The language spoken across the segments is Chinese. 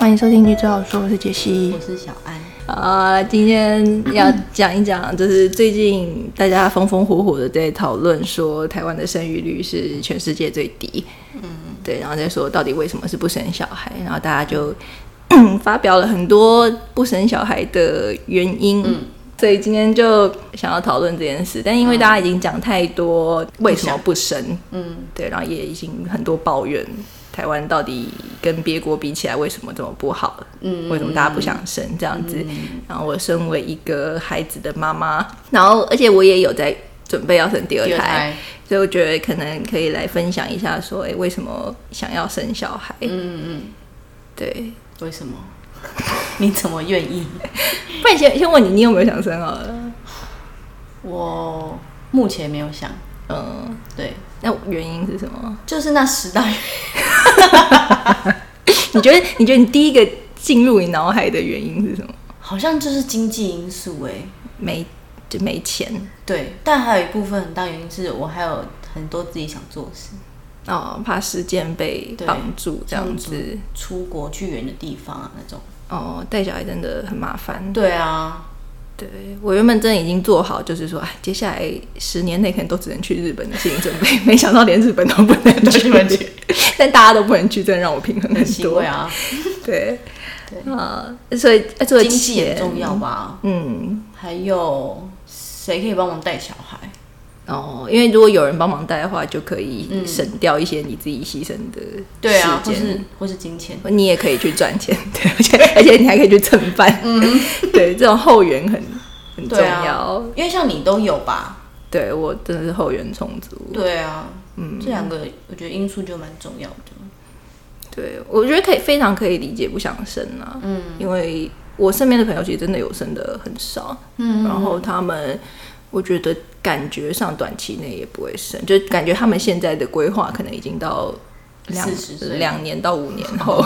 欢迎收听《女最好说》，我是杰西我。是小安。啊，今天要讲一讲，就是最近大家风风火火的在讨论说，台湾的生育率是全世界最低。嗯，对，然后再说到底为什么是不生小孩，然后大家就 发表了很多不生小孩的原因。嗯所以今天就想要讨论这件事，但因为大家已经讲太多为什么不生，嗯，对，然后也已经很多抱怨台湾到底跟别国比起来为什么这么不好，嗯为什么大家不想生这样子？然后我身为一个孩子的妈妈，然后而且我也有在准备要生第二胎，二胎，所以我觉得可能可以来分享一下说，哎，为什么想要生小孩？嗯嗯对，嗯，为什么？你怎么愿意？不然先先问你，你有没有想生好了？我目前没有想，嗯，对，那原因是什么？就是那十大原你觉得你觉得你第一个进入你脑海的原因是什么？好像就是经济因素哎，没就没钱对，但还有一部分很大原因是我还有很多自己想做的事，哦，怕时间被对绑住这样子。出国去远的地方啊那种。哦，带小孩真的很麻烦。对啊，对我原本真的已经做好，就是说，哎，接下来十年内可能都只能去日本的心理准备，没想到连日本都不能去，去但大家都不能去，真的让我平衡很多。呀啊，对，对啊、所以呃这个经济也钱重要。吧？嗯，还有谁可以帮忙带小孩？哦，因为如果有人帮忙带的话，就可以省掉一些你自己牺牲的对啊，或是或是金钱。你也可以去赚钱，对，而且而且你还可以去蹭饭，嗯，对，这种后援很很重要。啊，因为像你都有吧？对我真的是后援充足。对啊，嗯，这两个我觉得因素就蛮重要的。对，我觉得可以非常可以理解不想生啊，嗯，因为我身边的朋友其实真的有生的很少，嗯，然后他们我觉得感觉上短期内也不会生，就感觉他们现在的规划可能已经到两40岁两年到五年后，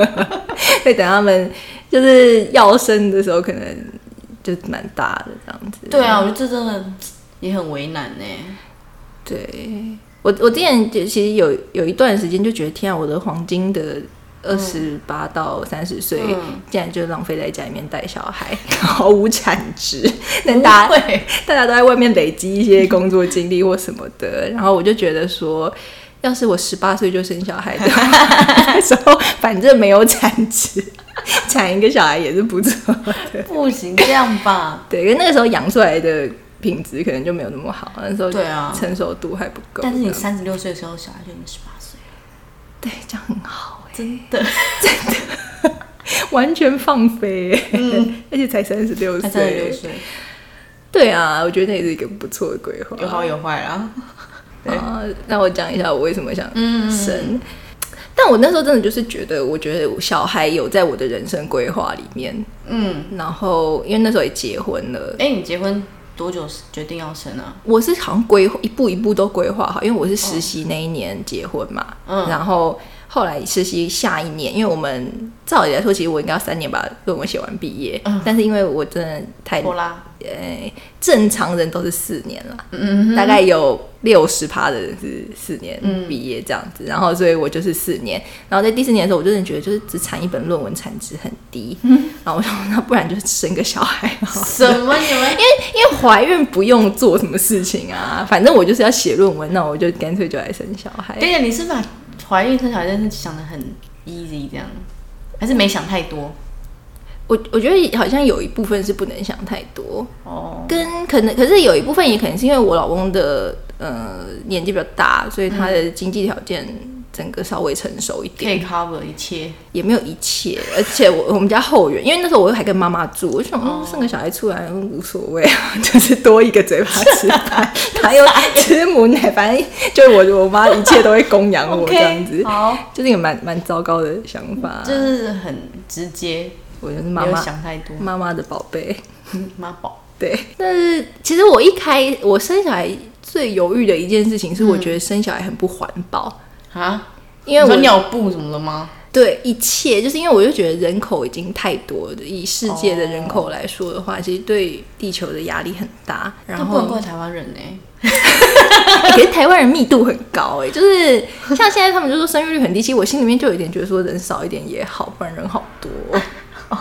会等他们就是要生的时候，可能就蛮大的这样子。对啊，我觉得这真的也很为难呢。对我，我之前就其实有有一段时间就觉得，天啊，我的黄金的二十八到三十岁，嗯竟然就浪费在家里面带小孩，毫无产值。但大家会，大家都在外面累积一些工作经历或什么的，然后我就觉得说。要是我十八岁就生小孩的话，那时候反正没有产值，产一个小孩也是不错的。不行这样吧？对，因为那个时候养出来的品质可能就没有那么好，那时候对啊成熟度还不够。但是你三十六岁的时候，小孩就已经十八岁了，对，这样很好哎、真的，完全放飞、欸，而且才三十六才三十六岁。对啊，我觉得那也是一个不错的规划。有好有坏啦。对啊，那我讲一下我为什么想嗯生。但我那时候真的就是觉得，我觉得小孩有在我的人生规划里面，嗯，然后因为那时候也结婚了，哎，你结婚多久决定要生啊？我是好像规划一步一步都规划好，因为我是实习那一年结婚嘛，嗯。然后后来实习下一年，因为我们照理来说，其实我应该要三年把论文写完毕业，嗯。但是因为我真的太拖拉，呃，正常人都是四年了，嗯大概有六十趴的人是四年嗯毕业这样子，然后所以我就是四年，然后在第四年的时候，我真的觉得就是只产一本论文产值很低，嗯然后我想说那不然就生个小孩好什么？你们？因为因为怀孕不用做什么事情啊，反正我就是要写论文，那我就干脆就来生小孩。对呀，你是把怀孕生小孩这件事想的很 easy 这样，还是没想太多？我我觉得好像有一部分是不能想太多，哦，跟可能可是有一部分也可能是因为我老公的呃年纪比较大，所以他的经济条件整个稍微成熟一点，可以 cover 一切。也没有一切。而且我我们家后援，因为那时候我又还跟妈妈住，我就想说生个小孩出来嗯无所谓啊，就是多一个嘴巴吃饭，还有吃母奶，反正就我我妈一切都会供养我 这样子。好，就是一个蛮蛮糟糕的想法，就是很直接，我就是妈妈想太多。妈妈的宝贝。妈宝，对，但是其实我一开我生小孩最犹豫的一件事情是，我觉得生小孩很不环保，啊？因为我说尿布什么的吗？对一切，就是因为我就觉得人口已经太多了，以世界的人口来说的话，其实对地球的压力很大。然后但不能怪台湾人呢、欸 可是台湾人密度很高哎、就是像现在他们就说生育率很低，其实我心里面就有一点觉得说人少一点也好，不然人好多，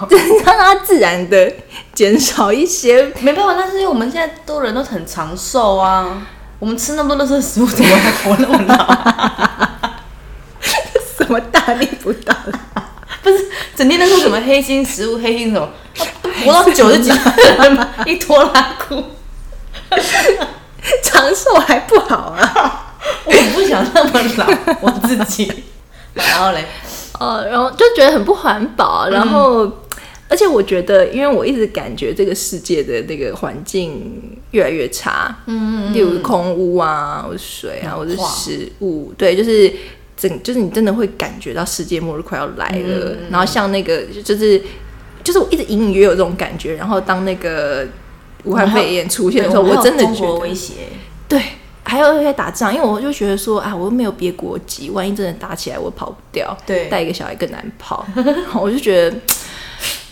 就是让它自然的减少一些。没办法，但是因为我们现在都人都很长寿啊，我们吃那么多垃圾食物，怎么还活那么老？什么大逆不道的？不是整天都说什么黑心食物、黑心什么，啊 活到九十几岁 一拖拉裤，长寿还不好啊。我不想那么老，我自己。然后嘞，哦，然后就觉得很不环保，然后。而且我觉得，因为我一直感觉这个世界的那个环境越来越差，嗯嗯，例如空污啊，或者水啊，或者食物，对，就是整，就是你真的会感觉到世界末日快要来了。然后像那个，就是就是我一直隐隐约有这种感觉。然后当那个武汉肺炎出现的时候，对我真的觉得威胁，对，还有在打仗，因为我就觉得说啊，我又没有别国籍，万一真的打起来，我跑不掉，对带一个小孩更难跑，我就觉得。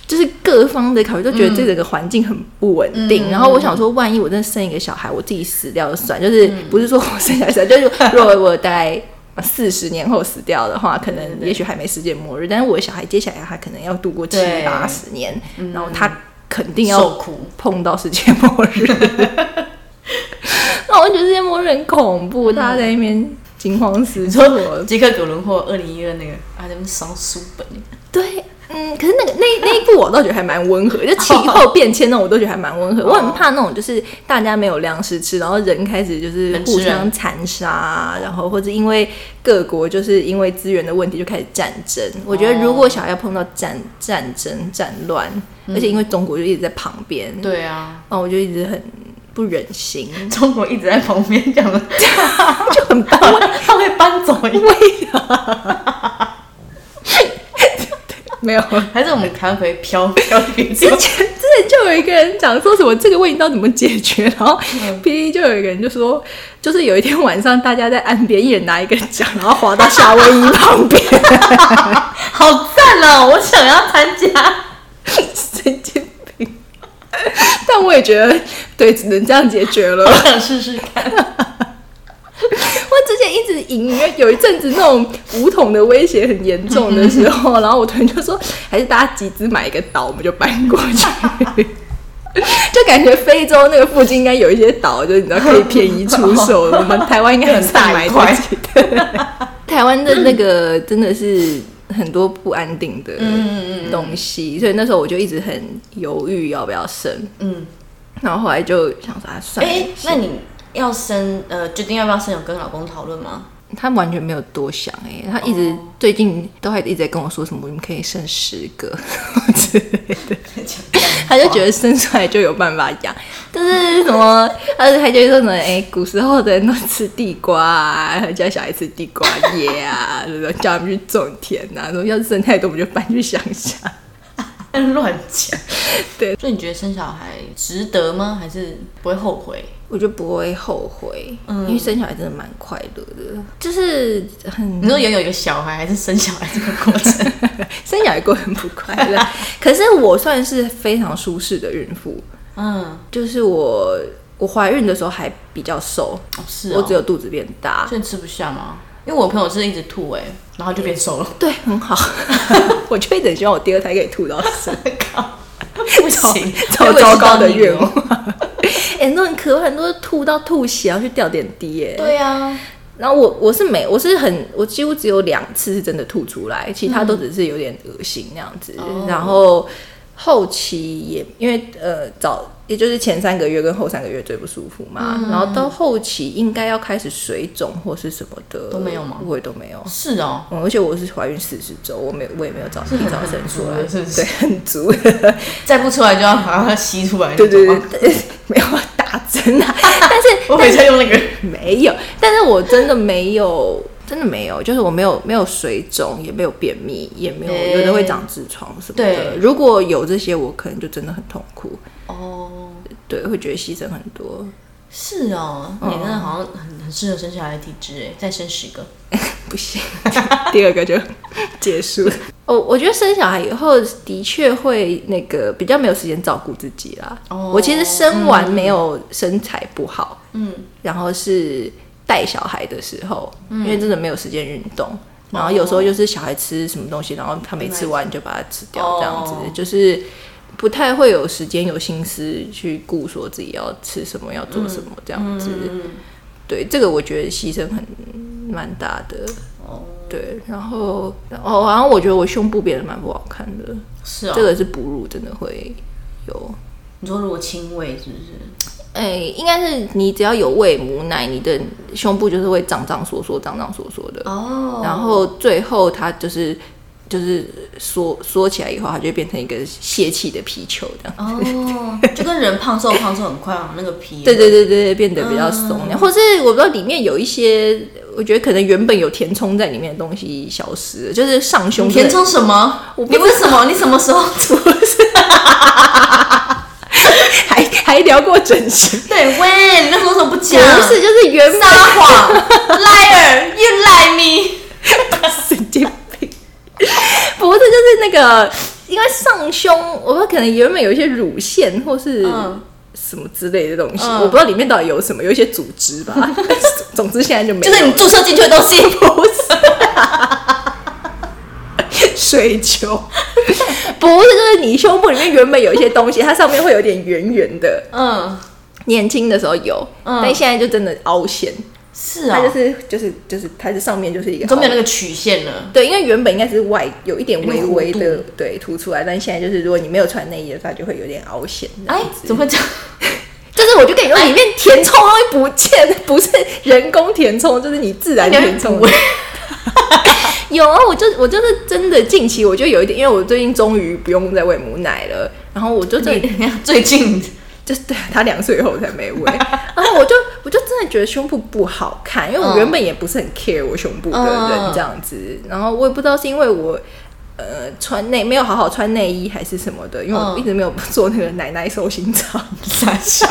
就是各方的考虑都觉得这整个环境很不稳定，嗯然后我想说，万一我真的生一个小孩，我自己死掉就算，就是不是说我生下来就是如果我大概四十年后死掉的话，可能也许还没世界末日，但是我的小孩接下来他可能要度过七八十年，然后他肯定要受苦。碰到世界末日。那我觉得世界末日很恐怖，大家在那边惊慌失措。杰克·葛伦霍二零一二那个他，在那边烧书本，对，嗯，可是那个那那一部我倒觉得还蛮温和，就气候变迁那种我都觉得还蛮温和。我很怕那种就是大家没有粮食吃，然后人开始就是互相残杀，然后或者因为各国就是因为资源的问题就开始战争。我觉得如果小孩要碰到战战争战乱，而且因为中国就一直在旁边，对啊，哦，我就一直很不忍心，中国一直在旁边讲，就很他会他会搬走一没有。还是我们台湾可以飘飘之前之前就有一个人讲说什么这个问题到底怎么解决，然后 P D 就有一个人就说，就是有一天晚上大家在岸边，一人拿一个桨，然后滑到夏威夷旁边，好赞哦！我想要参加。神经病。但我也觉得，对，只能这样解决了。我想试试看。我之前一直隐约有一阵子那种武统的威胁很严重的时候，然后我突然就说，还是大家集资买一个岛，我们就搬过去。就感觉非洲那个附近应该有一些岛，就是你知道可以便宜出售，我们台湾应该很大买得起。对 台湾的那个真的是很多不安定的东西，所以那时候我就一直很犹豫要不要生，嗯，然后后来就想说啊，算了，哎、那你要生呃，决定要不要生，有跟老公讨论吗？他完全没有多想哎、他一直最近都还一直在跟我说什么，你们可以生十个 之类的，他就觉得生出来就有办法养，但是什么，他就他就说什么哎、古时候的人都吃地瓜啊，叫小孩吃地瓜叶啊，对不对？叫他们去种田啊，说要是生太多，我们就搬去乡下。乱讲。对，所以你觉得生小孩值得吗？还是不会后悔？我就不会后悔，嗯因为生小孩真的蛮快乐的，就是很你说拥有一个小孩，还是生小孩这个过程？生小孩过程不快乐。可是我算是非常舒适的孕妇，嗯，就是我我怀孕的时候还比较瘦，哦是哦，我只有肚子变大，所以吃不下吗？因为我朋友是一直吐哎、然后就变瘦了。对，很好。我就一直希望我第二胎可以吐到死，不行，超糟糕的愿望 很多人可很多人吐到吐血，然后去吊点滴耶。对啊，然后我我是没，我是很，我几乎只有两次是真的吐出来，其他都只是有点恶心那样子。哦然后后期也因为呃早，也就是前三个月跟后三个月最不舒服嘛，然后到后期应该要开始水肿或是什么的都没有吗我也都没有。是哦，嗯，而且我是怀孕四十周，我没有，我也没有早提早生出来，是不是对，很足。再不出来就要把它吸出来。对对对，对 没有打针啊，但是 我回家用那个。没有，但是我真的没有，真的没有，就是我没有没有水肿，也没有便秘，也没有、欸有的会长痔疮什么的。如果有这些，我可能就真的很痛苦，哦，对，会觉得牺牲很多。是哦，你真的好像很很适合生小孩的体质哎，再生十个。不行，第二个就结束。哦，我觉得生小孩以后的确会那个比较没有时间照顾自己啦。哦我其实生完没有身材不好，嗯，然后是带小孩的时候，因为真的没有时间运动。然后有时候就是小孩吃什么东西，然后他没吃完就把它吃掉，这样子、哦就是不太会有时间有心思去顾说自己要吃什么，要做什么这样子。对，这个我觉得牺牲很蛮大的。哦，对，然后哦，好像我觉得我胸部变得蛮不好看的，是啊、这个是哺乳真的会有。你说如果亲喂是不是？哎、应该是你只要有喂母奶，你的胸部就是会胀胀缩缩、胀胀缩缩的。哦然后最后它就是就是缩缩起来以后，它就会变成一个泄气的皮球这样。哦，就跟人胖瘦胖瘦很快啊，那个皮。对对对对，变得比较松，或是我不知道里面有一些，我觉得可能原本有填充在里面的东西消失了，就是上胸填充什么？我不你为什么？你什么时候 还聊过整形，对，喂，你那时候为什么不讲不？是就是原本撒谎，liar，you lie me。神经病，不是就是那个，因为上胸，我说可能原本有一些乳腺或是嗯什么之类的东西，嗯我不知道里面到底有什么，有一些组织吧。总之现在就没有，就是你注射进去的东西，不是水球，不是就是你胸部里面原本有一些东西，它上面会有点圆圆的，嗯，年轻的时候有，嗯但现在就真的凹陷，是啊，它就是就是就是它是上面就是一个没有那个曲线了。对，因为原本应该是外有一点微微的对凸出来，但现在就是如果你没有穿内衣的话，就会有点凹陷。哎，怎么会这样？就是我就跟你说，里面填充东西不见，不是人工填充，就是你自然填充你。有啊，我就我就是真的近期我就有一点，因为我最近终于不用再喂母奶了，然后我就真的你看最近 就是对他两岁后才没喂，然后我就我就真的觉得胸部不好看，因为我嗯。原本也不是很 care 我胸部的人嗯这样子，然后我也不知道是因为我呃穿内没有好好穿内衣还是什么的，因为我嗯。一直没有做那个奶奶收心操，傻笑，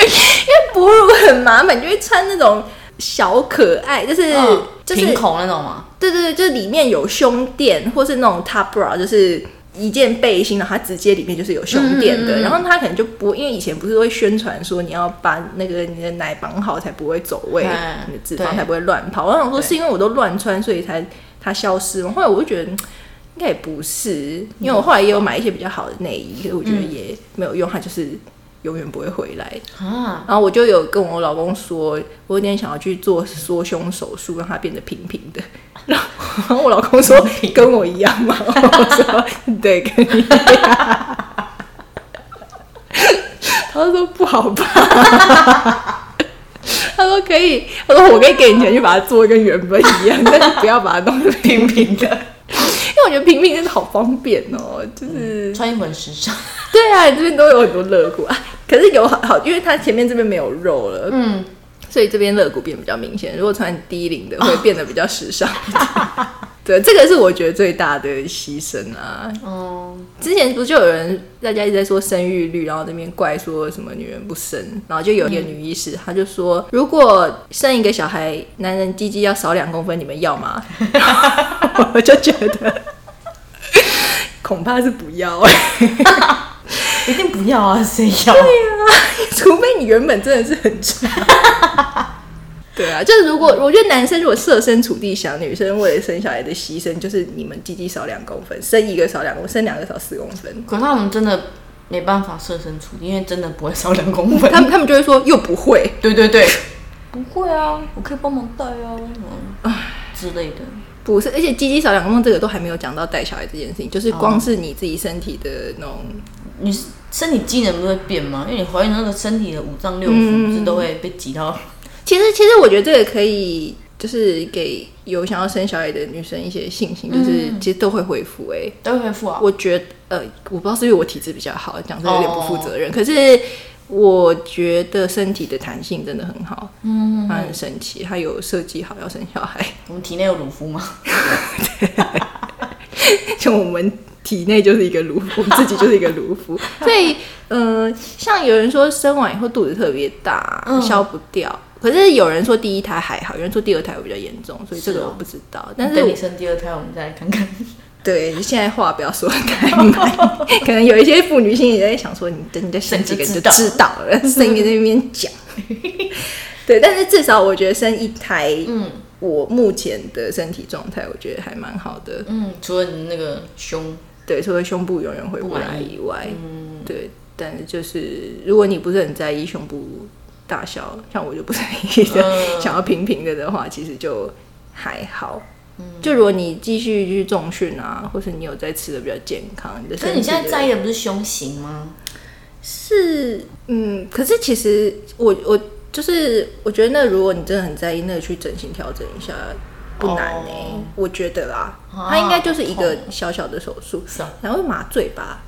因为哺乳很麻烦，你就会穿那种小可爱，就是、嗯就是平口那种吗？对对对，就是里面有胸垫，或是那种 top bra，就是一件背心，然后它直接里面就是有胸垫的。嗯嗯嗯然后它可能就不，因为以前不是会宣传说你要把那个你的奶绑好才不会走位，嗯你的脂肪才不会乱跑。我想说对是因为我都乱穿，所以才它消失嘛？后来我就觉得。嗯应该也不是，因为我后来也有买一些比较好的内衣，可是我觉得也没有用，它就是永远不会回来。啊，然后我就有跟我老公说，我有点想要去做缩胸手术，让它变得平平的。然后我老公说跟我一样吗？我说对，跟你一样。他说不好吧？他说可以，他说我可以给你钱去把它做得跟原本一样，但是不要把它弄得平平的。因为我觉得平平真的好方便哦，就是穿衣服很时尚。对啊，你这边都有很多肋骨啊，可是有好好，因为它前面这边没有肉了，嗯，所以这边肋骨变比较明显。如果穿低领的，会变得比较时尚一点。对，这个是我觉得最大的牺牲啊。哦，之前不就有人大家一直在说生育率，然后那边怪说什么女人不生，然后就有一个女医师，她就说，如果生一个小孩，男人鸡鸡要少两公分，你们要吗？我就觉得恐怕是不要、一定不要啊，谁要？除非你原本真的是很差。对啊，就是如果我觉得男生如果设身处地想，女生为了生小孩的牺牲，就是你们鸡鸡少两公分，生一个少两公分，生两个少四公分。可是他们真的没办法设身处地，因为真的不会少两公分。他 们他们就会说又不会，对对对，不会啊，我可以帮忙带啊，嗯之类的。不是，而且鸡鸡少两公分这个都还没有讲到带小孩这件事情，就是光是你自己身体的那种，你身体机能不会变吗？因为你怀孕那个身体的五脏六腑不是都会被挤到？其实其实我觉得这个可以。就是给有想要生小孩的女生一些信心，就是其实都会恢复、欸。都会恢复啊。我觉得呃，我不知道是因为我体质比较好，讲这个有点不负责任。可是我觉得身体的弹性真的很好，嗯，它很神奇，它有设计好要生小孩，我们体内有乳肤吗？就我们体内就是一个乳肤，我们自己就是一个乳肤，所以呃，像有人说生完以后肚子特别大，嗯消不掉。可是有人说第一胎还好，有人说第二胎会比较严重，所以这个我不知道。但是等你生第二胎，我们再来看看。对现在话不要说得太满，可能有一些妇女心里在想说，你等你再生几个你就知道了，生一个在那边讲。对，但是至少我觉得生一胎，嗯我目前的身体状态，我觉得还蛮好的。嗯，除了你那个胸，对，除了胸部永远回不来以外，嗯，对，但是就是如果你不是很在意胸部大小，像我就不在意的，嗯 想要平平的的话，其实就还好。就如果你继续去重训啊，或是你有在吃的比较健康，可是你现在的在意的不是胸型吗？是嗯，可是其实我我就是我觉得那如果你真的很在意，那个去整形调整一下不难呢、哦我觉得啦，啊它应该就是一个小小的手术，然后麻醉吧。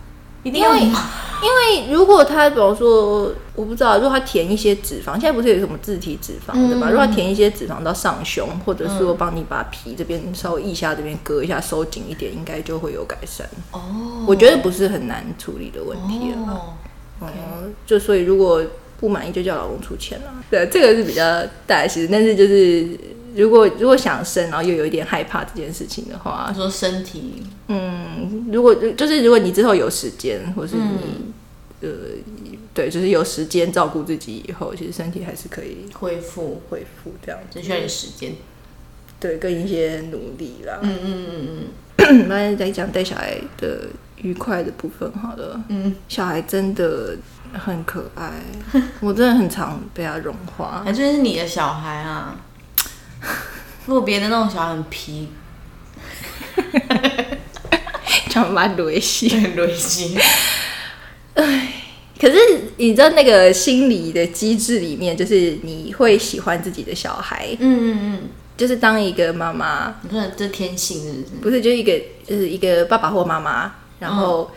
一定要因为如果他比方说，我不知道，如果他填一些脂肪，现在不是有什么自体脂肪的嘛？嗯如果他填一些脂肪到上胸，或者说帮你把皮这边稍微腋下这边割一下，收紧一点，应该就会有改善。哦，我觉得不是很难处理的问题了。哦，嗯，就所以如果不满意，就叫老公出钱了。对，这个是比较大的事，但是就是如果如果想生，然后又有一点害怕这件事情的话他，说身体嗯，如果就是如果你之后有时间，或是你、嗯呃，对，就是有时间照顾自己以后，其实身体还是可以恢复，恢复这样子。只需要点时间。对，跟一些努力啦。嗯嗯嗯嗯 那再讲带小孩的愉快的部分好了。嗯，小孩真的很可爱，我真的很常被他融化。还就是你的小孩啊。如果别的那种小孩很皮，想把他雷死。很雷心，可是你知道那个心理的机制里面，就是你会喜欢自己的小孩，嗯嗯嗯，就是当一个妈妈，你说这天性是不是？不是就是一个就是一个爸爸或妈妈，然后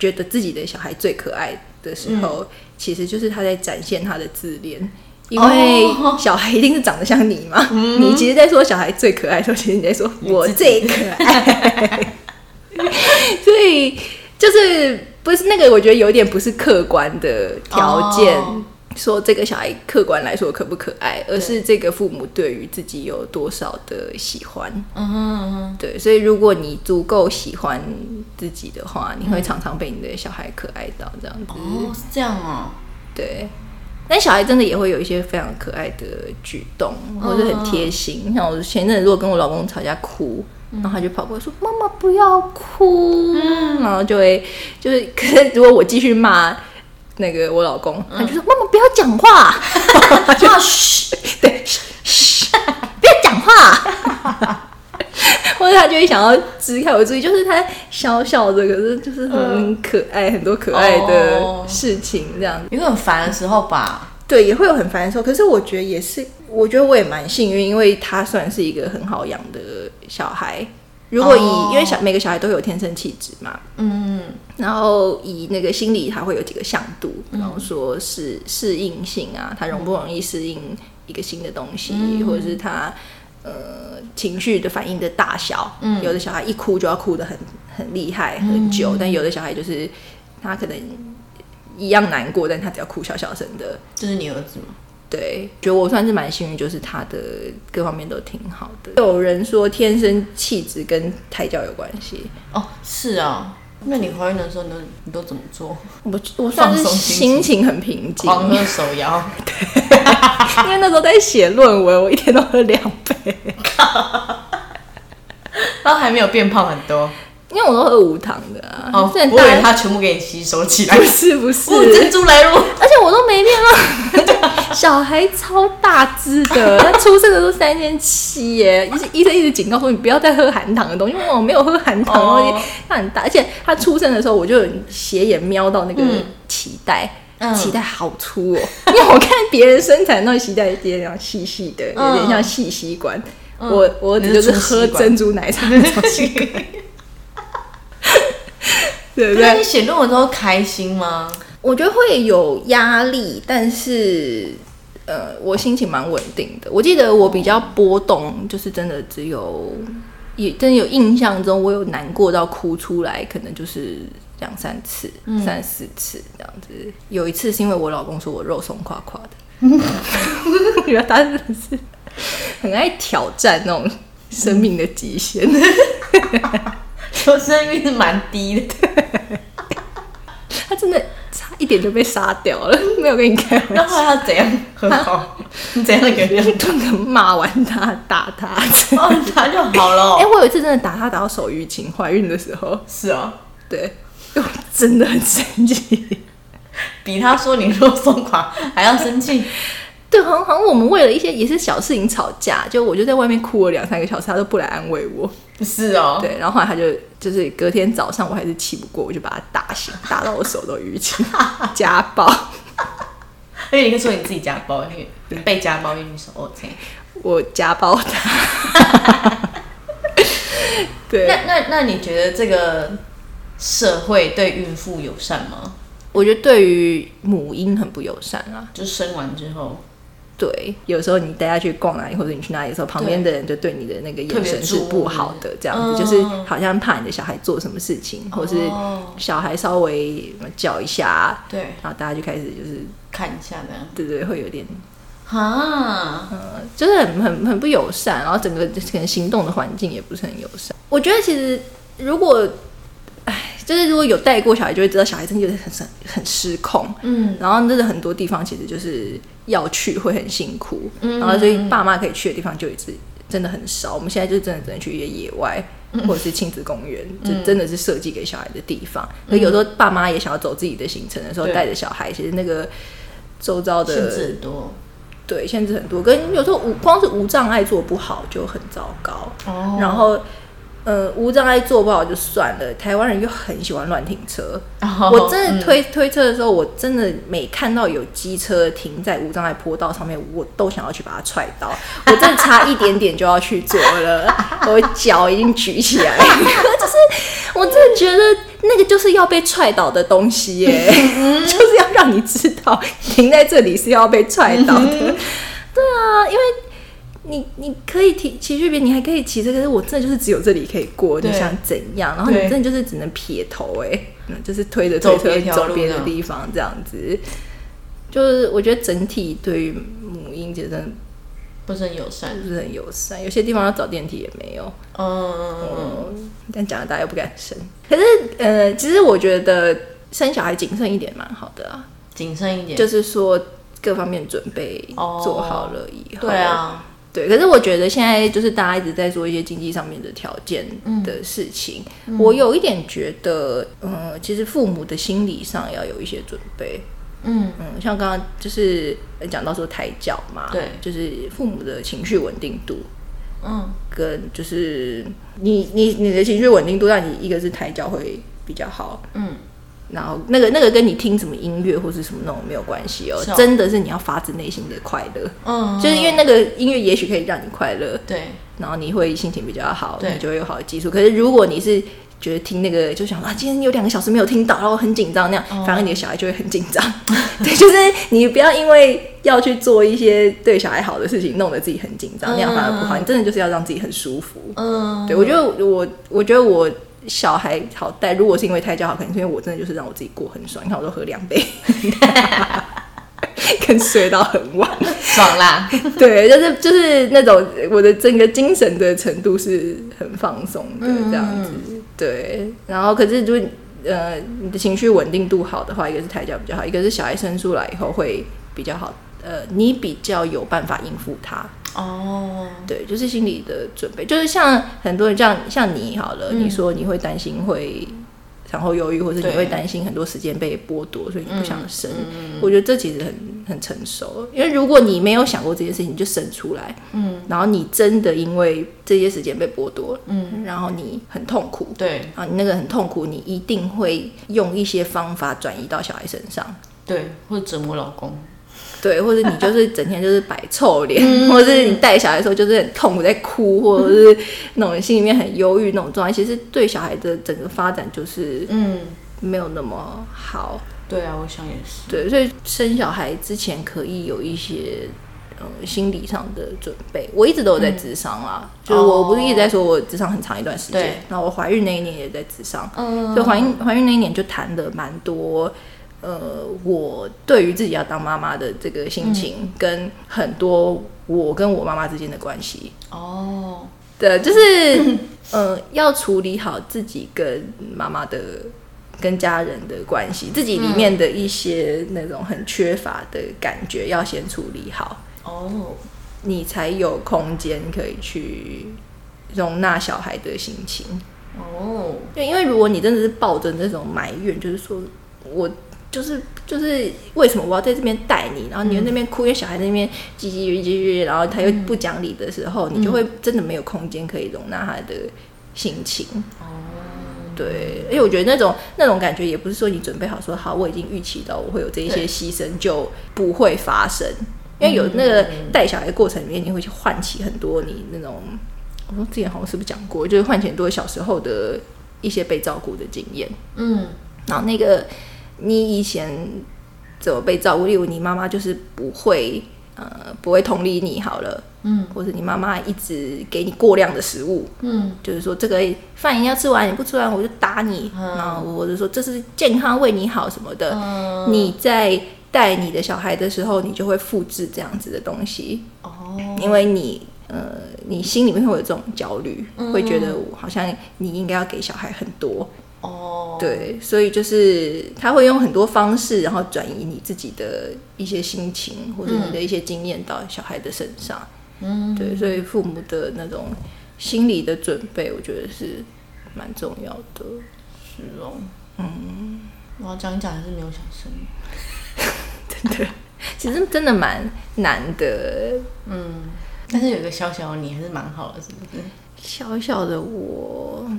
觉得自己的小孩最可爱的时候，其实就是他在展现他的自恋。因为哦小孩一定是长得像你嘛，你其实，在说小孩最可爱的时候，其实你在说我最可爱。所以就是不是那个，我觉得有点不是客观的条件，哦说这个小孩客观来说可不可爱，而是这个父母对于自己有多少的喜欢。嗯哼嗯哼，对，所以如果你足够喜欢自己的话，你会常常被你的小孩可爱到这样子。哦，是这样哦。对，但小孩真的也会有一些非常可爱的举动，或者很贴心。像我前阵子如果跟我老公吵架哭，然后他就跑过来说：“妈妈不要哭。然后就会就是，可是如果我继续骂那个我老公，他就说：“妈妈不要讲话。”就嘘，对，嘘嘘，不要讲话。他就会想要支开我注意，就是他小小的，可是就是很可爱，很多可爱的哦事情这样子。你会很烦的时候吧？对，也会有很烦的时候。可是我觉得也是，我觉得我也蛮幸运，因为他算是一个很好养的小孩。如果以、哦因为小每个小孩都有天生气质嘛，嗯然后以那个心理，它会有几个向度，比方说是适应性啊，他容不容易适应一个新的东西，嗯或者是他呃情绪的反应的大小。嗯有的小孩一哭就要哭得很很厉害很久，但有的小孩就是他可能一样难过，但他只要哭小小声的。这是你儿子吗。对，觉得我算是蛮幸运，就是他的各方面都挺好的。有人说天生气质跟胎教有关系，哦，是啊。那你怀孕的时候，你都你都怎么做？我我算是心心情很平静，狂喝手摇，因为那时候在写论文，我一天都喝两杯，然后还没有变胖很多。因为我都喝无糖的啊。哦，虽然大家我以为他全部给你吸收起来。不是不是，哦，珍珠来了。而且我都没变胖，小孩超大只的，他出生的时候三千七耶，医生医生一直警告说你不要再喝含糖的东西，因为我没有喝含糖的东哦西，他很大，而且他出生的时候我就有斜眼瞄到那个嗯脐带。嗯脐带好粗哦，因为我看别人生产那种脐带有点像细细的，有点像细吸管。嗯我我就是喝珍珠奶茶 对不对？那你写论文的时候开心吗？我觉得会有压力，但是呃，我心情蛮稳定的。我记得我比较波动，就是真的只有也真的有印象中，我有难过到哭出来，可能就是两三次、三四次这样子。有一次是因为我老公说我肉松垮垮的。觉得他真的是很爱挑战那种生命的极限。求生欲是蛮低的。他真的差一点就被杀掉了，没有跟你开玩那后来他怎样很好？你怎样的原谅笑，突然骂完他打他。哦，他就好了。哎、我有一次真的打他打到手淤青，怀孕的时候，是啊，对，我真的很生气。比他说你弱松垮还要生气。对，好像好像我们为了一些也是小事情吵架，就我就在外面哭了两三个小时，他都不来安慰我。是哦，对，然后后来他就就是隔天早上我还是气不过，我就把他打醒，打到我手都淤青，家暴。而且你可以说你自己家暴，你你被家暴，因为你说 OK。我家暴他。对，那那那你觉得这个社会对孕妇友善吗？我觉得对于母婴很不友善啊。就生完之后，对，有时候你带他去逛哪里，或者你去哪里的时候，旁边的人就对你的那个眼神是不好的，这样子、嗯就是好像怕你的小孩做什么事情，或是哦小孩稍微叫一下，对，然后大家就开始就是看一下这样。对对，会有点啊，呃，就是很很很不友善，然后整个可能行动的环境也不是很友善。我觉得其实如果，唉，就是如果有带过小孩，就会知道小孩真的就是很很失控，嗯，然后真的很多地方其实就是要去会很辛苦，嗯然后所以爸妈可以去的地方就一直真的很少。我们现在就真的只能去一些野外。嗯或者是亲子公园，就真的是设计给小孩的地方。可有时候爸妈也想要走自己的行程的时候，对带着小孩，其实那个周遭的限制很多。对，限制很多，跟有时候无光是无障碍做不好就很糟糕。哦然后，呃，无障碍做不好就算了，台湾人又很喜欢乱停车。哦我真的推、推车的时候，我真的每看到有机车停在无障碍坡道上面，我都想要去把它踹倒。我真的差一点点就要去做了，我脚已经举起来了，就是我真的觉得那个就是要被踹倒的东西耶，就是要让你知道停在这里是要被踹倒的。对啊，因为。你你可以提骑去边，你还可以骑车，可是我真的就是只有这里可以过，你想怎样？然后你真的就是只能撇头哎、嗯，就是推着推车走别条走别的地方这样子。就是我觉得整体对于母婴其实真的不是很友善。不是很友善，有些地方要找电梯也没有。嗯，嗯，但讲了大家又不敢生。可是呃，其实我觉得生小孩谨慎一点蛮好的啊，谨慎一点。就是说各方面准备哦做好了以后，对啊，对，可是我觉得现在就是大家一直在做一些经济上面的条件的事情，我有一点觉得，呃，其实父母的心理上要有一些准备。嗯，嗯，像刚刚就是呃讲到说胎教嘛，对就是父母的情绪稳定度，嗯，跟就是你你你的情绪稳定度，让你一个是胎教会比较好，嗯，然后那个那个跟你听什么音乐或是什么那种没有关系哦，真的是你要发自内心的快乐，嗯，就是因为那个音乐也许可以让你快乐，对，然后你会心情比较好，对你就会有好的技术。可是如果你是觉得听那个就想啊，今天有两个小时没有听到，然后很紧张那样，哦反而你的小孩就会很紧张。对，就是你不要因为要去做一些对小孩好的事情，弄得自己很紧张，那样反而不好。你真的就是要让自己很舒服。嗯，对我觉得我我觉得我小孩好带，如果是因为胎教好，可能是因为我真的就是让我自己过很爽。你看我都喝两杯，跟睡到很晚。爽啦。对，就是就是那种我的整个精神的程度是很放松的这样子。对，然后可是如果呃你的情绪稳定度好的话，一个是胎教比较好，一个是小孩生出来以后会比较好。呃，你比较有办法应付他，哦，对，就是心理的准备，就是像很多人这样像你好了，你说你会担心会产后忧郁，或者你对。会担心很多时间被剥夺，所以你不想生。我觉得这其实很很成熟，因为如果你没有想过这件事情，你就生出来，嗯，然后你真的因为这些时间被剥夺，嗯，然后你很痛苦，对。啊，你那个很痛苦，你一定会用一些方法转移到小孩身上。对，或者折磨老公。对，或者你就是整天就是摆臭脸，或者是你带小孩的时候就是很痛苦在哭，或者是那种心里面很忧郁那种状态，其实对小孩的整个发展就是嗯，没有那么好。对啊，我想也是。对，所以生小孩之前可以有一些嗯心理上的准备。我一直都有在智商啊，就是我不是一直在说我智商很长一段时对间，然后我怀孕那一年也在智商，嗯所以怀孕怀孕那一年就谈的蛮多。呃，我对于自己要当妈妈的这个心情，跟很多我跟我妈妈之间的关系。哦，对，就是呃，要处理好自己跟妈妈的、跟家人的关系，自己里面的一些那种很缺乏的感觉，要先处理好，哦，你才有空间可以去容纳小孩的心情。哦，对，因为如果你真的是抱着那种埋怨，就是说我就是就是为什么我要在这边带你，然后你在那边哭，因为小孩在那边叽叽叽叽，然后他又不讲理的时候，你就会真的没有空间可以容纳他的心情。哦，对，因为我觉得那种那种感觉也不是说你准备好说好，我已经预期到我会有这一些牺牲就不会发生，因为有那个带小孩的过程里面，你会去唤起很多你那种，我说之前好像是不是讲过，就是唤起很多小时候的一些被照顾的经验，嗯，然后那个你以前怎么被照顾，例如你妈妈就是不会呃不会同理你好了，嗯，或者你妈妈一直给你过量的食物，嗯，就是说这个饭一定要吃完，你不吃完我就打你，嗯。然后或者说这是健康为你好什么的。嗯，你在带你的小孩的时候，你就会复制这样子的东西，哦，因为你呃，你心里面会有这种焦虑，嗯。会觉得好像你应该要给小孩很多，哦，，对，所以就是他会用很多方式，然后转移你自己的一些心情或者你的一些经验到小孩的身上，嗯，对，所以父母的那种心理的准备，我觉得是蛮重要的。是哦，嗯，我要讲一讲还是没有想生，真的，其实真的蛮难的。嗯，但是有一个小小的你还是蛮好的，是不是？小小的我，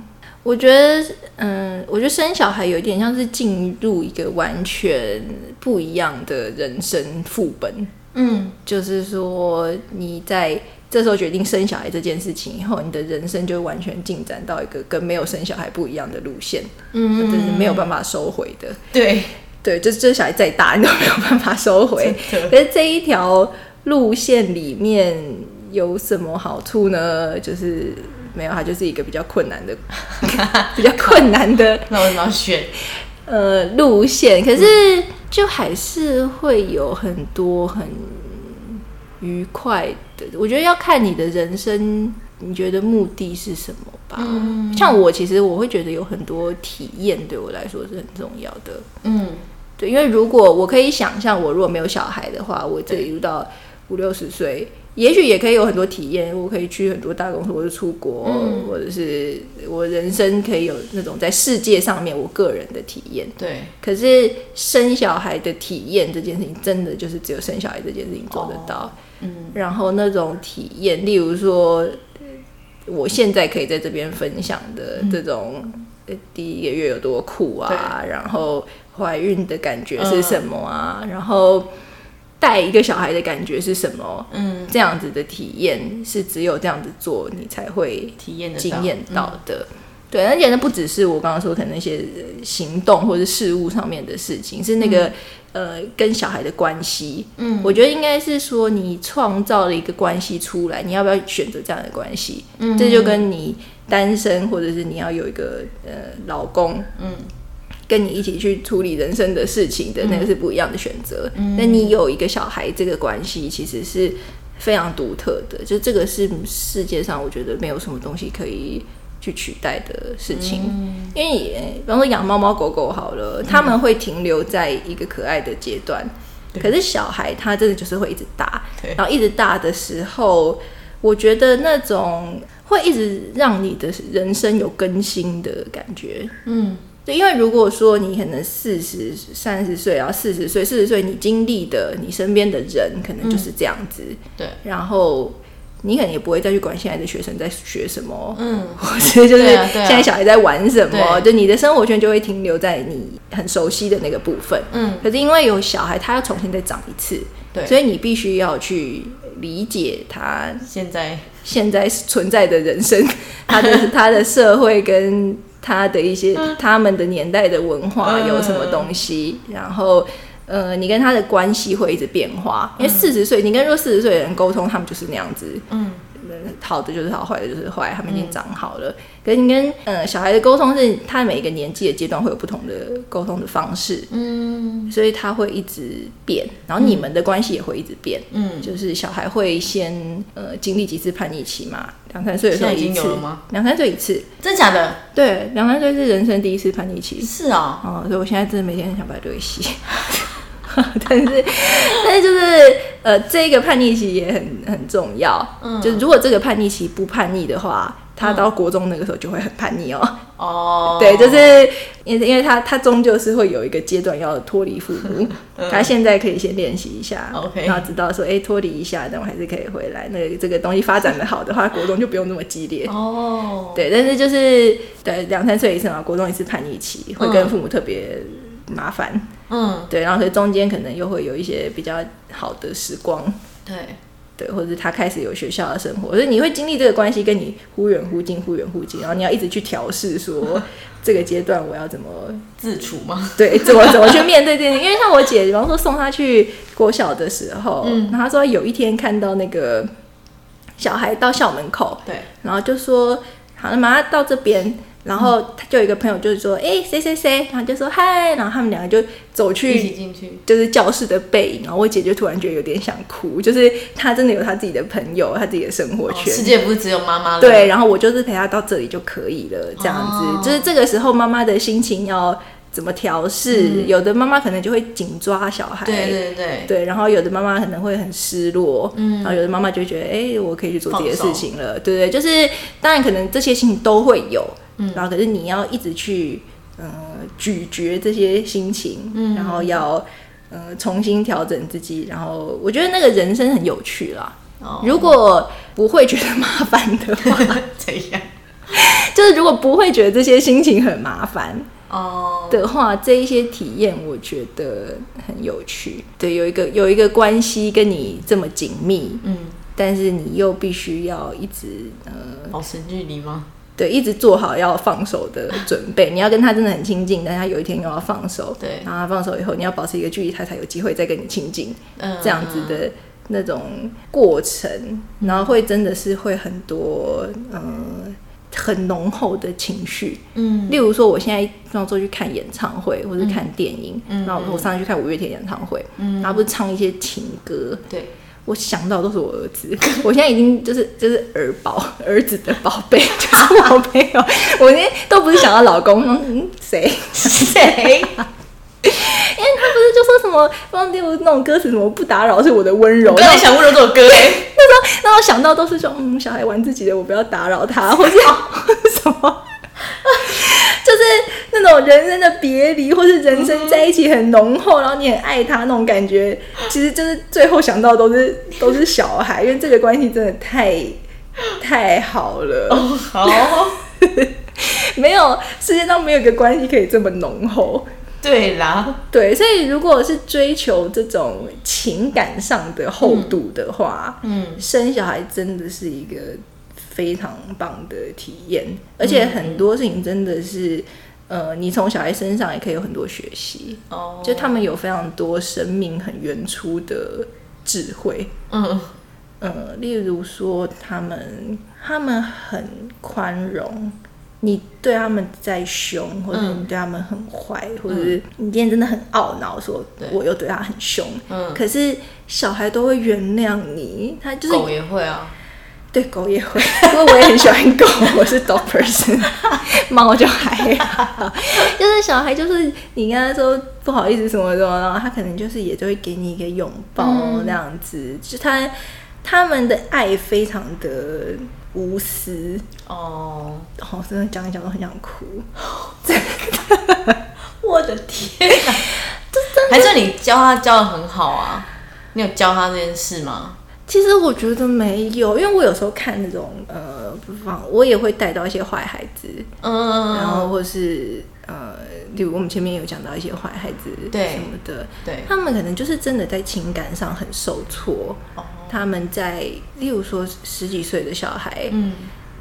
我觉得，嗯，我觉得生小孩有一点像是进入一个完全不一样的人生副本。嗯，就是说，你在这时候决定生小孩这件事情以后，你的人生就完全进展到一个跟没有生小孩不一样的路线，嗯这是没有办法收回的。对，对，就是这小孩再大，你都没有办法收回。可是这一条路线里面有什么好处呢？就是没有，它就是一个比较困难的、比较困难的 那我怎么要选？呃路线。可是就还是会有很多很愉快的。我觉得要看你的人生，你觉得目的是什么吧？嗯像我其实我会觉得有很多体验对我来说是很重要的。嗯，对，因为如果我可以想象，我如果没有小孩的话，我这一路到五六十岁，也许也可以有很多体验。我可以去很多大公司，或者出国，嗯或者是我人生可以有那种在世界上面我个人的体验。对，可是生小孩的体验这件事情，真的就是只有生小孩这件事情做得到。嗯然后那种体验，例如说，呃我现在可以在这边分享的这种，呃第一个月有多酷啊，然后怀孕的感觉是什么啊，然后带一个小孩的感觉是什么，嗯，这样子的体验是只有这样子做，你才会体验的经验到的。对，而且那不只是我刚刚说可能那些呃行动或者事物上面的事情，是那个、呃跟小孩的关系。嗯，我觉得应该是说你创造了一个关系出来，你要不要选择这样的关系？嗯。这就跟你单身或者是你要有一个呃老公，嗯，跟你一起去处理人生的事情的那个是不一样的选择。嗯。那、你有一个小孩，这个关系其实是非常独特的，就这个是世界上我觉得没有什么东西可以去取代的事情。嗯。因为呃比方说养猫猫狗狗好了，他们会停留在一个可爱的阶段，可是小孩他真的就是会一直大，然后一直大的时候，我觉得那种会一直让你的人生有更新的感觉。嗯对，因为如果说你可能四十、三十岁，然后四十岁、四十岁，你经历的你身边的人可能就是这样子，对，然后你可能也不会再去管现在的学生在学什么，嗯或者就是现在小孩在玩什么，对就你的生活圈就会停留在你很熟悉的那个部分。嗯，可是因为有小孩，他要重新再长一次，对，所以你必须要去理解他现在现在存在的人生，他的他的社会跟他的一些他们的年代的文化有什么东西，然后呃，你跟他的关系会一直变化。因为四十岁，你跟若四十岁的人沟通，他们就是那样子，嗯好的就是好，坏的就是坏，他们已经长好了。可是你跟呃小孩的沟通是，他每一个年纪的阶段会有不同的沟通的方式，嗯所以他会一直变，然后你们的关系也会一直变。嗯，就是小孩会先呃经历几次叛逆期嘛，两三岁的时候已一次经有了吗，两三岁一次，真假的？对，两三岁是人生第一次叛逆期。是啊，哦，所以我现在真的每天很想把对洗，但是但是就是呃，这个叛逆期也很很重要。嗯就是如果这个叛逆期不叛逆的话，他到国中那个时候就会很叛逆哦。哦，对，就是因为因为他他终究是会有一个阶段要脱离父母，他现在可以先练习一下然后知道说，哎，脱离一下，但我还是可以回来。那个这个东西发展的好的话，国中就不用那么激烈。哦，对，但是就是对两三岁一次嘛，国中一次叛逆期，会跟父母特别麻烦。嗯，对，然后所以中间可能又会有一些比较好的时光。对，对，或者是他开始有学校的生活，所以你会经历这个关系，跟你忽远忽近，忽远忽近，然后你要一直去调试，说 这个阶段我要怎么自处吗？对，怎么 怎么去面对这件事？因为像我姐，比方说送她去国小的时候，嗯然后她说有一天看到那个小孩到校门口，对，然后就说好了，马上到这边。然后他就有一个朋友就是说，哎、谁谁谁，然后就说嗨，然后他们两个就走一去。就是教室的背影，然后我姐就突然觉得有点想哭，就是她真的有她自己的朋友，她自己的生活哦圈。世界不是只有妈妈了，对，然后我就是陪她到这里就可以了，这样子。哦。就是这个时候妈妈的心情要怎么调试？有的妈妈可能就会紧抓小孩，对对对，对然后有的妈妈可能会很失落，嗯，然后有的妈妈就觉得，哎、我可以去做自己的事情了，对对，就是当然可能这些事情都会有，嗯，然后可是你要一直去，呃，咀嚼这些心情，嗯，然后要。呃，重新调整自己，然后我觉得那个人生很有趣啦。哦如果不会觉得麻烦的话，怎样？就是如果不会觉得这些心情很麻烦哦，的话，这一些体验我觉得很有趣。对，有一个有一个关系跟你这么紧密，嗯，但是你又必须要一直呃，保持距离吗？对，一直做好要放手的准备。你要跟他真的很亲近，但他有一天又要放手，对然后他放手以后，你要保持一个距离，他才有机会再跟你亲近。嗯，这样子的那种过程，然后会真的是会很多呃很浓厚的情绪。嗯，例如说，我现在要做去看演唱会或者看电影，嗯然后我上次去看五月天演唱会，嗯然后不是唱一些情歌，对，我想到都是我儿子，我现在已经就是就是儿宝，儿子的宝贝就是 我没有，我那都不是想到老公，嗯，谁？谁？因为他不是就说什么，忘记我那种歌词什么不打扰是我的温柔，我刚才想温柔这首歌 哎，那时候让我想到都是说，嗯，小孩玩自己的，我不要打扰他，或是什么，就是那种人生的别离，或是人生在一起很浓厚，然后你很爱他那种感觉，其实就是最后想到都是 都是小孩，因为这个关系真的太太好了，好，没有世界上没有一个关系可以这么浓厚。对啦，对，所以如果是追求这种情感上的厚度的话，嗯，生小孩真的是一个非常棒的体验，而且很多事情真的是，呃，你从小孩身上也可以有很多学习，哦，就他们有非常多生命很原初的智慧，嗯，呃，例如说他们他们很宽容。你对他们再凶，或者嗯你对他们很坏，或者是你今天真的很懊恼，说我又对他很凶，嗯。可是小孩都会原谅你，他就是狗也会啊，对狗也会，因为我也很喜欢狗，我是 dog person，猫就还好，就是小孩就是你跟他说不好意思什么什么，然后他可能就是也就会给你一个拥抱嗯。那样子，就他他们的爱非常的无私，哦，哦，真的讲一讲都很想哭，我的天哪，还是你教他教的很好啊？你有教他这件事吗？其实我觉得没有，因为我有时候看那种呃，不放，我也会带到一些坏孩子，嗯，然后或是呃，例如我们前面有讲到一些坏孩子对。什么的，对，他们可能就是真的在情感上很受挫。哦，他们在，例如说十几岁的小孩，嗯，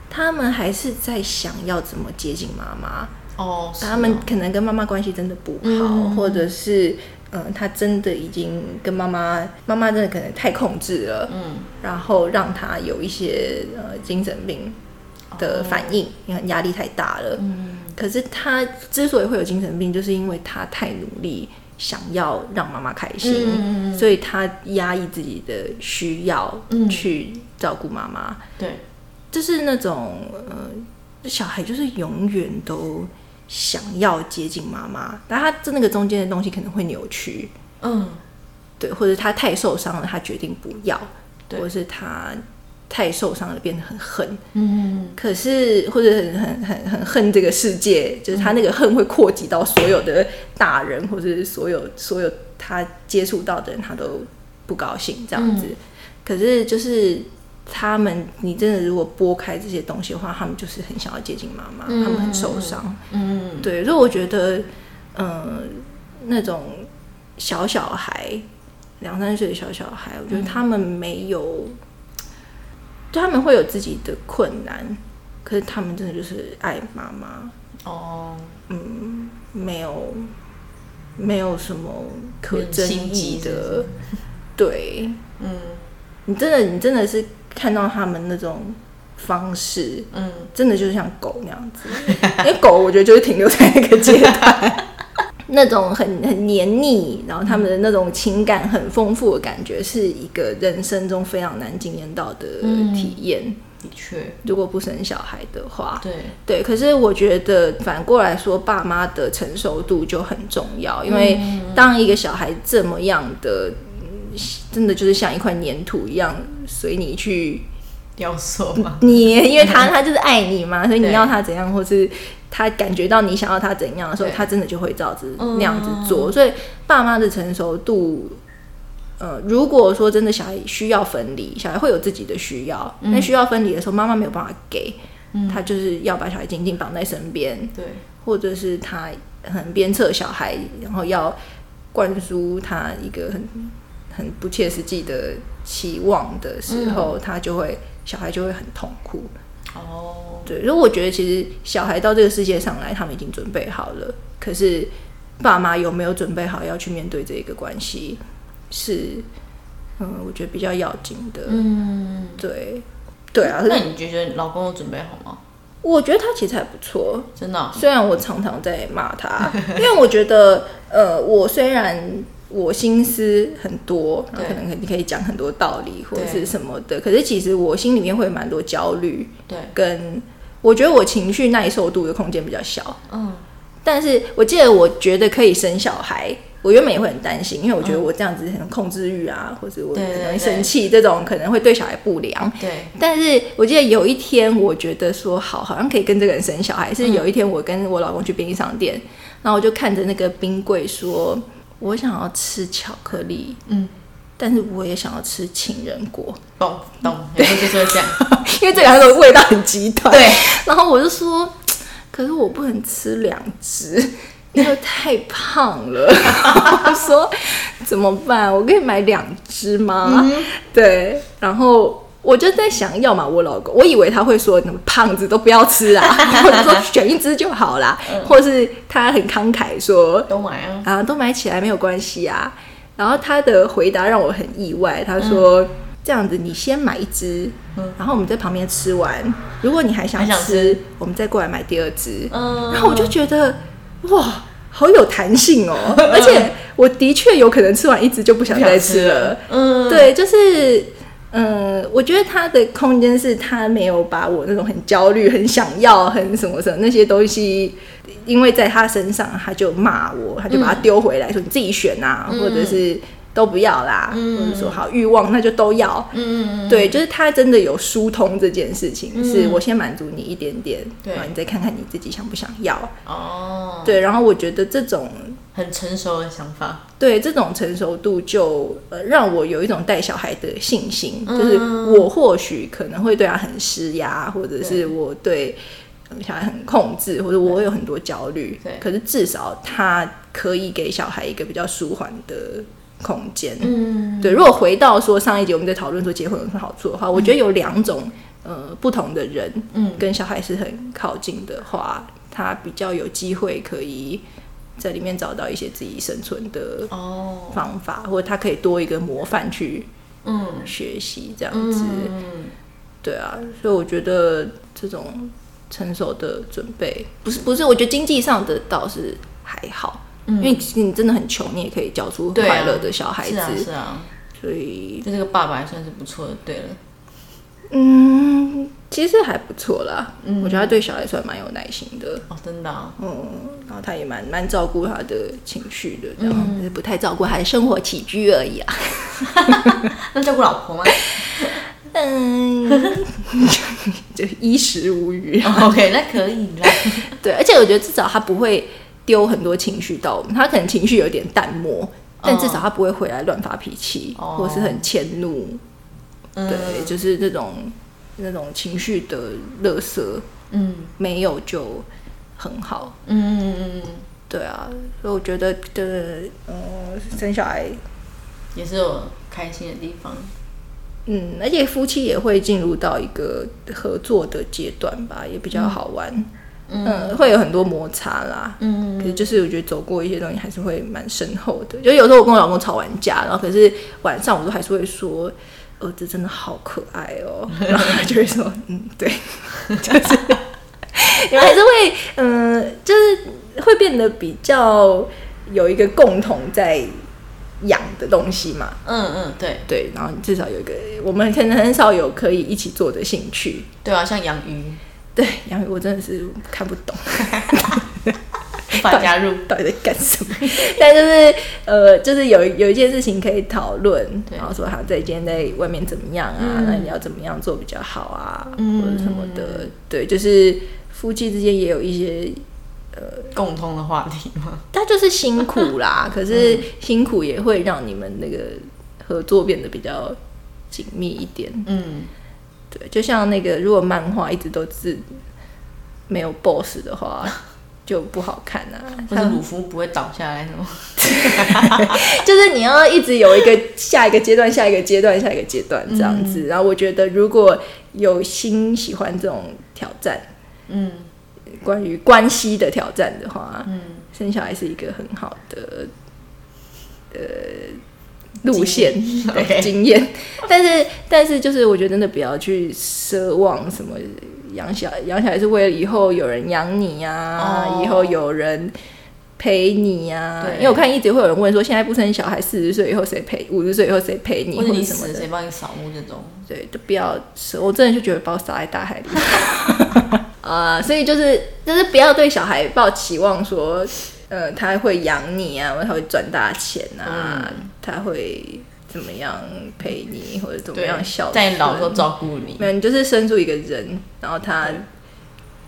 他们还是在想要怎么接近妈妈，哦，他们哦可能跟妈妈关系真的不好，嗯。或者是嗯、他真的已经跟妈妈，妈妈真的可能太控制了，嗯，然后让他有一些呃精神病的反应，因为压力太大了。嗯，可是他之所以会有精神病，就是因为他太努力想要让妈妈开心，嗯所以他压抑自己的需要嗯。去照顾妈妈。对，就是那种呃，小孩就是永远都想要接近妈妈，但他这那个中间的东西可能会扭曲，嗯，对，或者他太受伤了，他决定不要，对。或者是他太受伤了变得很恨，嗯，可是或者很很很很恨这个世界，就是他那个恨会扩及到所有的大人，或者是所有所有他接触到的人，他都不高兴这样子。可是就是他们，你真的如果拨开这些东西的话，他们就是很想要接近妈妈，他们很受伤。嗯，对，所以我觉得，嗯、那种小小孩，两三岁的小小孩，我觉得他们没有，就他们会有自己的困难，可是他们真的就是爱妈妈，哦，嗯没有没有什么可争议的，对。嗯。你真的你真的是看到他们那种方式，嗯，真的就是像狗那样子，因为狗我觉得就是停留在那个阶段，那种很很黏腻，然后他们的那种情感很丰富的感觉，是一个人生中非常难经验到的体验。的确，如果不生小孩的话，对，对，可是我觉得反过来说，爸妈的成熟度就很重要，因为当一个小孩这么样的，嗯真的就是像一块粘土一样随你去雕塑嘛，你，因为他他就是爱你嘛，所以你要他怎样，或是他感觉到你想要他怎样的时候，他真的就会照着嗯那样子做。所以爸妈的成熟度，呃，如果说真的小孩需要分离，小孩会有自己的需要，嗯。那、需要分离的时候，妈妈没有办法给，他就是要把小孩紧紧绑在身边，对，或者是他很鞭策小孩，然后要灌输他一个很很不切实际的期望的时候，他就会小孩就会很痛苦。哦，对，所以我觉得其实小孩到这个世界上来，他们已经准备好了，可是爸妈有没有准备好要去面对这个关系，是嗯，我觉得比较要紧的。嗯，对，对啊，那你觉得老公有准备好吗？我觉得他其实还不错。真的啊、虽然我常常在骂他，因为我觉得，呃，我虽然我心思很多，然后可对能你可以讲很多道理或者是什么的，可是其实我心里面会蛮多焦虑，对，跟我觉得我情绪耐受度的空间比较小。嗯，但是我记得我觉得可以生小孩，我原本也会很担心，因为我觉得我这样子很控制欲啊，或者我很容易生气，这种可能会对小孩不良。对，但是我记得有一天，我觉得说好，好像可以跟这个人生小孩。是有一天，我跟我老公去便利商店，然后我就看着那个冰柜说，我想要吃巧克力，嗯，但是我也想要吃情人果，懂懂，有时候就是这样，因为这两个味道很极端。对，然后我就说，可是我不能吃两只，因为太胖了。我说怎么办？我可以买两只吗？对，然后我就在想，要么我老公，我以为他会说，胖子都不要吃啊，或者说选一只就好啦，或是他很慷慨说，都买啊，啊，都买起来没有关系啊。然后他的回答让我很意外，他说：“这样子，你先买一只，然后我们在旁边吃完，如果你还想还想吃，我们再过来买第二只。嗯，然后我就觉得，哇，好有弹性哦！而且我的确有可能吃完一只就不想再吃了。嗯，对，就是。嗯，我觉得他的空间是他没有把我那种很焦虑、很想要、很什么什么那些东西，因为在他身上，他就骂我，他就把它丢回来，说你自己选呐、或者是都不要啦，或者说好欲望那就都要。嗯，嗯对，就是他真的有疏通这件事情，是我先满足你一点点，对。然后你再看看你自己想不想要。嗯，哦，对，然后我觉得这种很成熟的想法，对这种成熟度就，呃让我有一种带小孩的信心，嗯。就是我或许可能会对他很施压，或者是我对呃小孩很控制，或者我有很多焦虑对，可是至少他可以给小孩一个比较舒缓的空间。嗯，对，如果回到说上一集我们在讨论说结婚有什么好处的话，我觉得有两种呃不同的人，嗯。跟小孩是很靠近的话，他比较有机会可以在里面找到一些自己生存的哦，方法，或者他可以多一个模范去嗯。学习这样子。嗯，对啊，所以我觉得这种成熟的准备，不是不是，我觉得经济上的倒是还好，因为你真的很穷，你也可以教出快乐的小孩子，是啊是啊，所以就这个爸爸还算是不错的，对了，嗯，其实还不错啦。嗯我觉得他对小孩算蛮有耐心的，哦，真的啊，嗯，然后他也蛮蛮照顾他的情绪的，这样、嗯只是不太照顾他的生活起居而已啊。那照顾老婆吗 嗯，就衣食无余。？OK，那可以啦。对，而且我觉得至少他不会丢很多情绪到我们，他可能情绪有点淡漠，但至少他不会回来乱发脾气，哦或是很迁怒。嗯对，就是这种那种情绪的垃圾嗯没有就很好。嗯嗯嗯嗯，对啊，所以我觉得的呃生小孩，也是有开心的地方。嗯，而且夫妻也会进入到一个合作的阶段吧，也比较好玩。嗯，会有很多摩擦啦。嗯可是就是我觉得走过一些东西还是会蛮深厚的。就有时候我跟我老公吵完架，然后可是晚上我都还是会说。儿子真的好可爱哦，然后他就会说，嗯，对，就是你们还是会，嗯、就是会变得比较有一个共同在养的东西嘛，嗯嗯，对。对，然后你至少有一个，我们可能很少有可以一起做的兴趣。对啊，像养鱼，对，养鱼我真的是看不懂，无 法加入。到底在干什么？但就是呃，就是有有一件事情可以讨论，对然后说他在今天在外面怎么样啊？嗯那你要怎么样做比较好啊？嗯或者什么的，对，就是夫妻之间也有一些，呃共通的话题吗？他就是辛苦啦，可是辛苦也会让你们那个合作变得比较紧密一点。嗯，对，就像那个，如果漫画一直都是没有 BOSS 的话，就不好看啊。或者鲁夫不会倒下来什么？就是你要一直有一个下一个阶段、下一个阶段、下一个阶段这样子。然后我觉得，如果有心喜欢这种挑战，嗯关于关系的挑战的话，嗯，生小孩是一个很好的呃路线对 经验。但是，但是就是我觉得真的不要去奢望什么养小养小孩是为了以后有人养你呀、哦以后有人。陪你呀、对因为我看一直会有人问说，现在不生小孩，四十岁以后谁陪？五十岁以后谁陪你，或或者你死者什么谁帮你扫墓这种？对，都不要舍，我真的就觉得把我撒在大海里。呃，所以就是就是不要对小孩抱期望说，呃，他会养你啊，他会赚大钱啊，嗯他会怎么样陪你，或者怎么样孝顺，在你老的时候照顾你。没有，你就是生出一个人，然后他，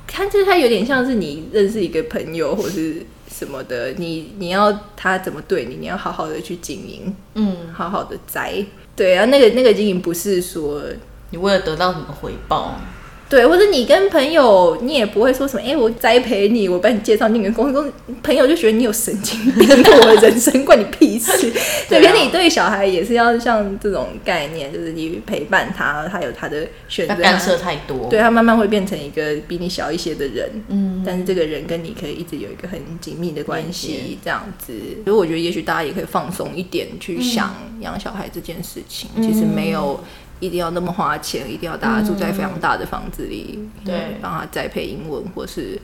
他就是他有点像是你认识一个朋友或是什么的，你你要他怎么对你，你要好好的去经营，嗯，好好的栽。对啊，那个那个经营不是说你为了得到什么回报？对，或者你跟朋友，你也不会说什么，哎、我栽培你，我帮你介绍那个公司，公朋友就觉得你有神经病，我的人生关你屁事。对，对啊可是你对小孩也是要像这种概念，就是你陪伴他，他有他的选择，要干涉太多。对他慢慢会变成一个比你小一些的人，嗯，但是这个人跟你可以一直有一个很紧密的关连系，这样子。所以我觉得也许大家也可以放松一点去想养小孩这件事情，其实没有一定要那么花钱，一定要大家住在非常大的房子里，对帮他栽培英文或是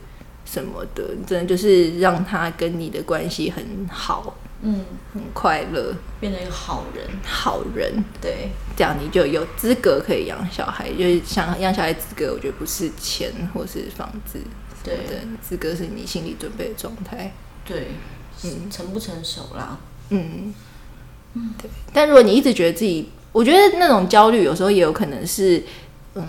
什么的，真的就是让他跟你的关系很好，嗯，很快乐，变成一个好人。好人。对，这样你就有资格可以养小孩，就是想养小孩资格，我觉得不是钱或是房子，对对，资格是你心理准备的状态。对，嗯成不成熟啦？嗯，对。但如果你一直觉得自己，我觉得那种焦虑有时候也有可能是，嗯，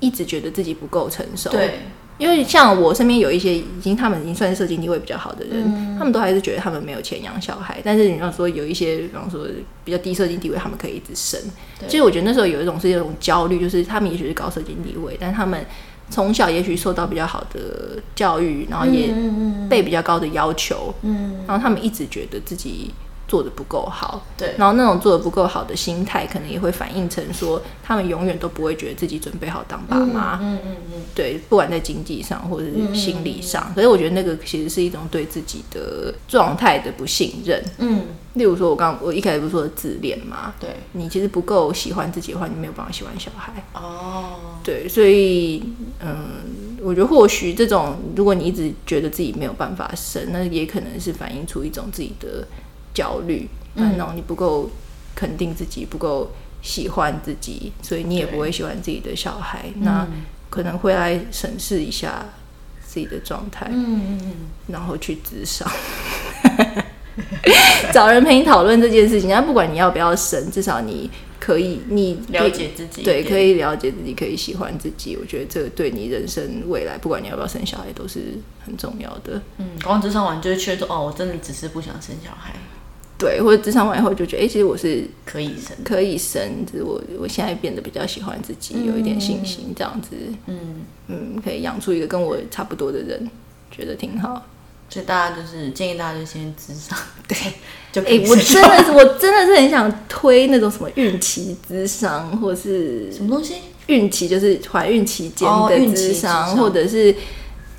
一直觉得自己不够成熟。，对，因为像我身边有一些已经他们已经算是社经地位比较好的人，嗯他们都还是觉得他们没有钱养小孩。但是你要说有一些，比方说比较低社经地位，他们可以一直生。对其实我觉得那时候有一种是一种焦虑，就是他们也许是高社经地位，但他们从小也许受到比较好的教育，然后也嗯被比较高的要求，嗯然后他们一直觉得自己做的不够好，对。然后那种做的不够好的心态，可能也会反映成说，他们永远都不会觉得自己准备好当爸妈，嗯嗯嗯，对，不管在经济上或者是心理上，可是我觉得那个其实是一种对自己的状态的不信任。嗯，例如说，我刚我一开始不是说的自恋嘛，对，你其实不够喜欢自己的话，你没有办法喜欢小孩。哦，对，所以嗯，我觉得或许这种，如果你一直觉得自己没有办法生，那也可能是反映出一种自己的焦虑，嗯，那种你不够肯定自己，不够喜欢自己，所以你也不会喜欢自己的小孩，那可能会来审视一下自己的状态，嗯嗯嗯，然后去自杀。找人陪你讨论这件事情，那不管你要不要生，至少你可以，你了解自己对，可以了解自己，可以喜欢自己。我觉得这个对你人生未来，不管你要不要生小孩，都是很重要的。嗯，光智商完就会确认说，哦，我真的只是不想生小孩，对，或者职场完以后就觉得，哎、其实我是可以生，可以生，只是我我现在变得比较喜欢自己，有一点信心，这样子，嗯，嗯，可以养出一个跟我差不多的人，觉得挺好。所以大家就是建议大家就先智商，对，就可哎、以我真的是，我真的是很想推那种什么孕期智商，或是什么东西？孕期就是怀孕期间的哦孕期咨商，咨商。或者是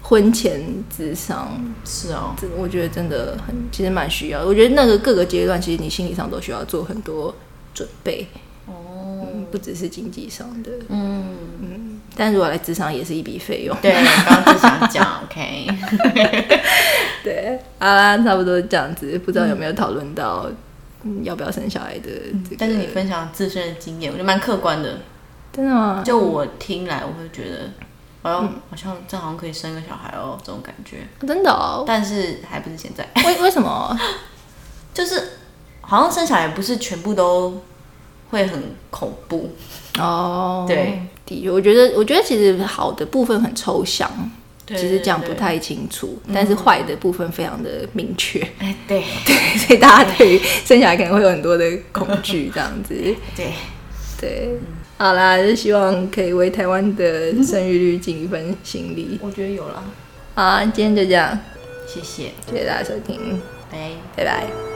婚前智商，是哦，这我觉得真的很，其实蛮需要的。我觉得那个各个阶段，其实你心理上都需要做很多准备，哦，嗯，不只是经济上的。嗯，但如果来智商也是一笔费用。对，刚刚就想讲，OK，对，好啦，差不多这样子，不知道有没有讨论到、嗯、要不要生小孩的这个？但是你分享自身的经验，我觉得蛮客观的。真的吗？就我听来，我会觉得，哎呦，好像这好像可以生个小孩哦，这种感觉。真的哦？但是还不是现在，为为什么？就是好像生小孩不是全部都会很恐怖。哦，对，的确，我觉得，我觉得其实好的部分很抽象，其实讲对不太清楚，但是坏的部分非常的明确，哎，对。对，所以大家对于生小孩可能会有很多的恐惧，这样子，对，对。好啦，就希望可以为台湾的生育率尽一份心力。我觉得有了，好，今天就这样，谢谢，谢谢大家收听，拜。拜拜。